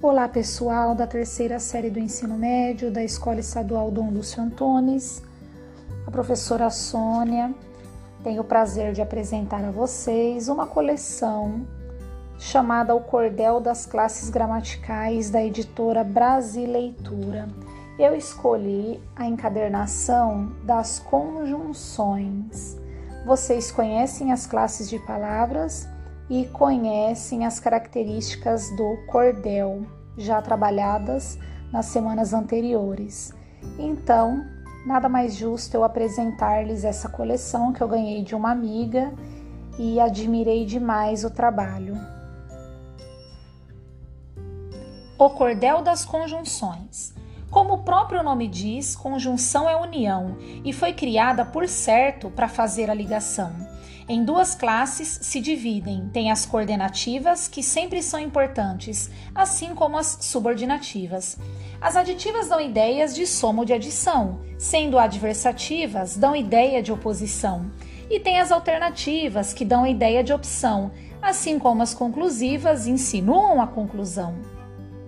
Olá, pessoal da terceira série do ensino médio da Escola Estadual Dom Lúcio Antunes. A professora Sônia tem o prazer de apresentar a vocês uma coleção chamada O Cordel das Classes Gramaticais da editora Brasileitura. Eu escolhi a encadernação das conjunções. Vocês conhecem as classes de palavras? E conhecem as características do cordel já trabalhadas nas semanas anteriores. Então, nada mais justo eu apresentar-lhes essa coleção que eu ganhei de uma amiga e admirei demais o trabalho. O cordel das conjunções. Como o próprio nome diz, conjunção é união e foi criada por certo para fazer a ligação. Em duas classes se dividem: tem as coordenativas, que sempre são importantes, assim como as subordinativas. As aditivas dão ideias de soma ou de adição, sendo adversativas dão ideia de oposição. E tem as alternativas, que dão ideia de opção, assim como as conclusivas insinuam a conclusão.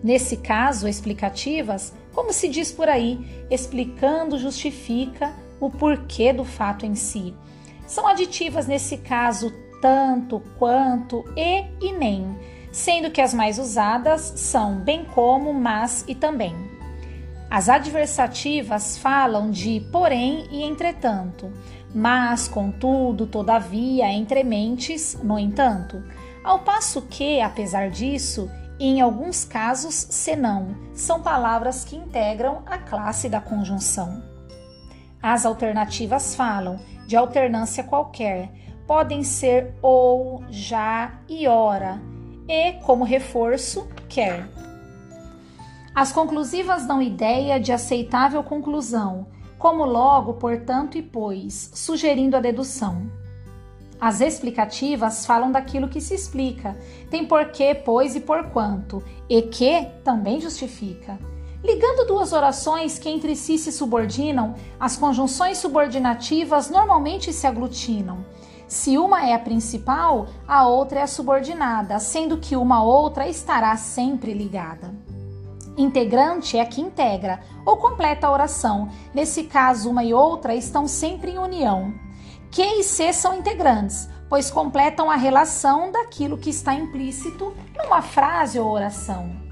Nesse caso, explicativas, como se diz por aí, explicando justifica o porquê do fato em si. São aditivas nesse caso tanto, quanto e e nem, sendo que as mais usadas são bem como, mas e também. As adversativas falam de porém e entretanto, mas, contudo, todavia, entre mentes, no entanto. Ao passo que, apesar disso, em alguns casos, senão, são palavras que integram a classe da conjunção. As alternativas falam de alternância qualquer. Podem ser ou, já e ora, e como reforço, quer. As conclusivas dão ideia de aceitável conclusão, como logo, portanto e pois, sugerindo a dedução. As explicativas falam daquilo que se explica, tem porquê, pois e porquanto, e que também justifica. Ligando duas orações que entre si se subordinam, as conjunções subordinativas normalmente se aglutinam. Se uma é a principal, a outra é a subordinada, sendo que uma outra estará sempre ligada. Integrante é que integra ou completa a oração. Nesse caso, uma e outra estão sempre em união. Q e C são integrantes, pois completam a relação daquilo que está implícito numa frase ou oração.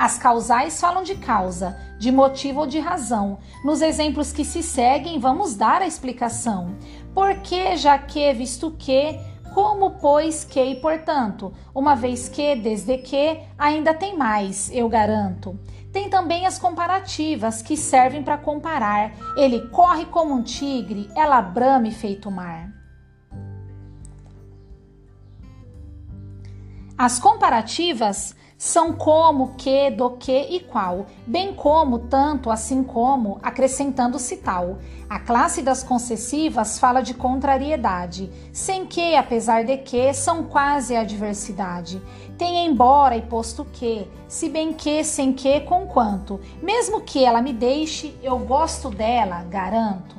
As causais falam de causa, de motivo ou de razão. Nos exemplos que se seguem, vamos dar a explicação. Por que, já que, visto que, como, pois, que e portanto, uma vez que, desde que, ainda tem mais, eu garanto. Tem também as comparativas, que servem para comparar. Ele corre como um tigre, ela brame feito mar. As comparativas são como, que, do que e qual, bem como, tanto, assim como, acrescentando-se tal. A classe das concessivas fala de contrariedade, sem que, apesar de que, são quase a adversidade. Tem embora e posto que, se bem que, sem que, com quanto. Mesmo que ela me deixe, eu gosto dela, garanto.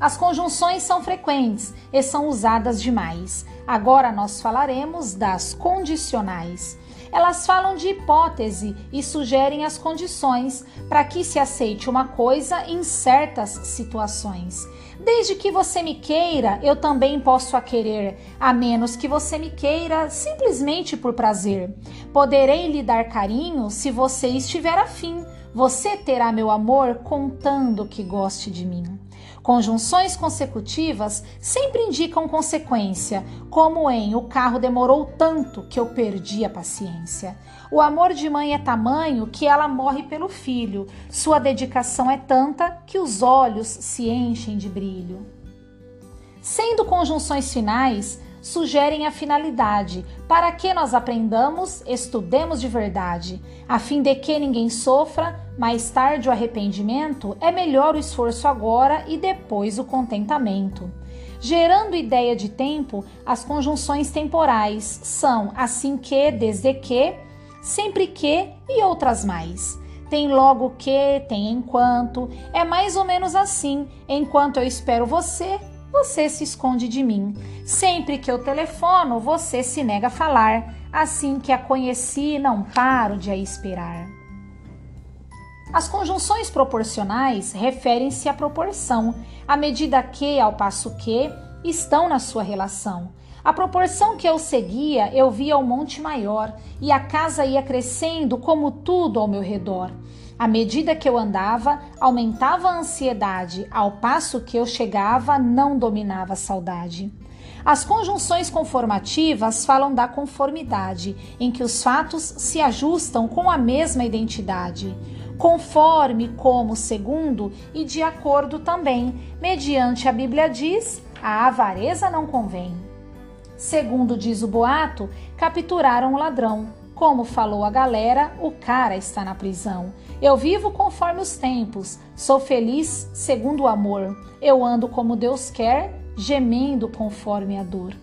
As conjunções são frequentes e são usadas demais. Agora nós falaremos das condicionais. Elas falam de hipótese e sugerem as condições para que se aceite uma coisa em certas situações. Desde que você me queira, eu também posso a querer, a menos que você me queira simplesmente por prazer. Poderei lhe dar carinho se você estiver afim. Você terá meu amor contando que goste de mim. Conjunções consecutivas sempre indicam consequência, como em o carro demorou tanto que eu perdi a paciência. O amor de mãe é tamanho que ela morre pelo filho. Sua dedicação é tanta que os olhos se enchem de brilho. Sendo conjunções finais, sugerem a finalidade, para que nós aprendamos, estudemos de verdade, a fim de que ninguém sofra, mais tarde o arrependimento, é melhor o esforço agora e depois o contentamento. Gerando ideia de tempo, as conjunções temporais são assim que, desde que, sempre que e outras mais. Tem logo que, tem enquanto, é mais ou menos assim, enquanto eu espero você, você se esconde de mim. Sempre que eu telefono, você se nega a falar. Assim que a conheci, não paro de a esperar. As conjunções proporcionais referem-se à proporção, à medida que, ao passo que, estão na sua relação. A proporção que eu seguia, eu via o monte maior, e a casa ia crescendo como tudo ao meu redor. À medida que eu andava, aumentava a ansiedade, ao passo que eu chegava, não dominava a saudade. As conjunções conformativas falam da conformidade, em que os fatos se ajustam com a mesma identidade, conforme, como, segundo e de acordo também. Mediante a Bíblia diz: a avareza não convém. Segundo diz o boato, capturaram o ladrão. Como falou a galera, o cara está na prisão. Eu vivo conforme os tempos, sou feliz segundo o amor. Eu ando como Deus quer, gemendo conforme a dor.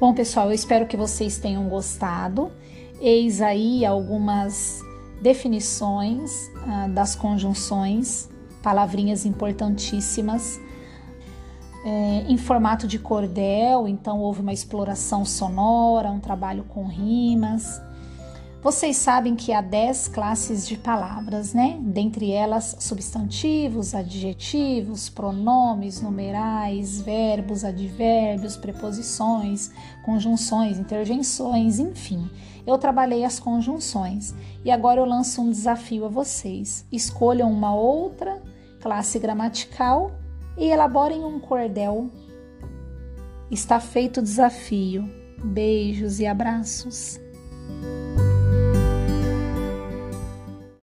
Bom, pessoal, eu espero que vocês tenham gostado. Eis aí algumas definições ah, das conjunções, palavrinhas importantíssimas é, em formato de cordel, então houve uma exploração sonora, um trabalho com rimas. Vocês sabem que há 10 classes de palavras, né? Dentre elas, substantivos, adjetivos, pronomes, numerais, verbos, advérbios, preposições, conjunções, intervenções, enfim. Eu trabalhei as conjunções e agora eu lanço um desafio a vocês. Escolham uma outra classe gramatical e elaborem um cordel. Está feito o desafio. Beijos e abraços.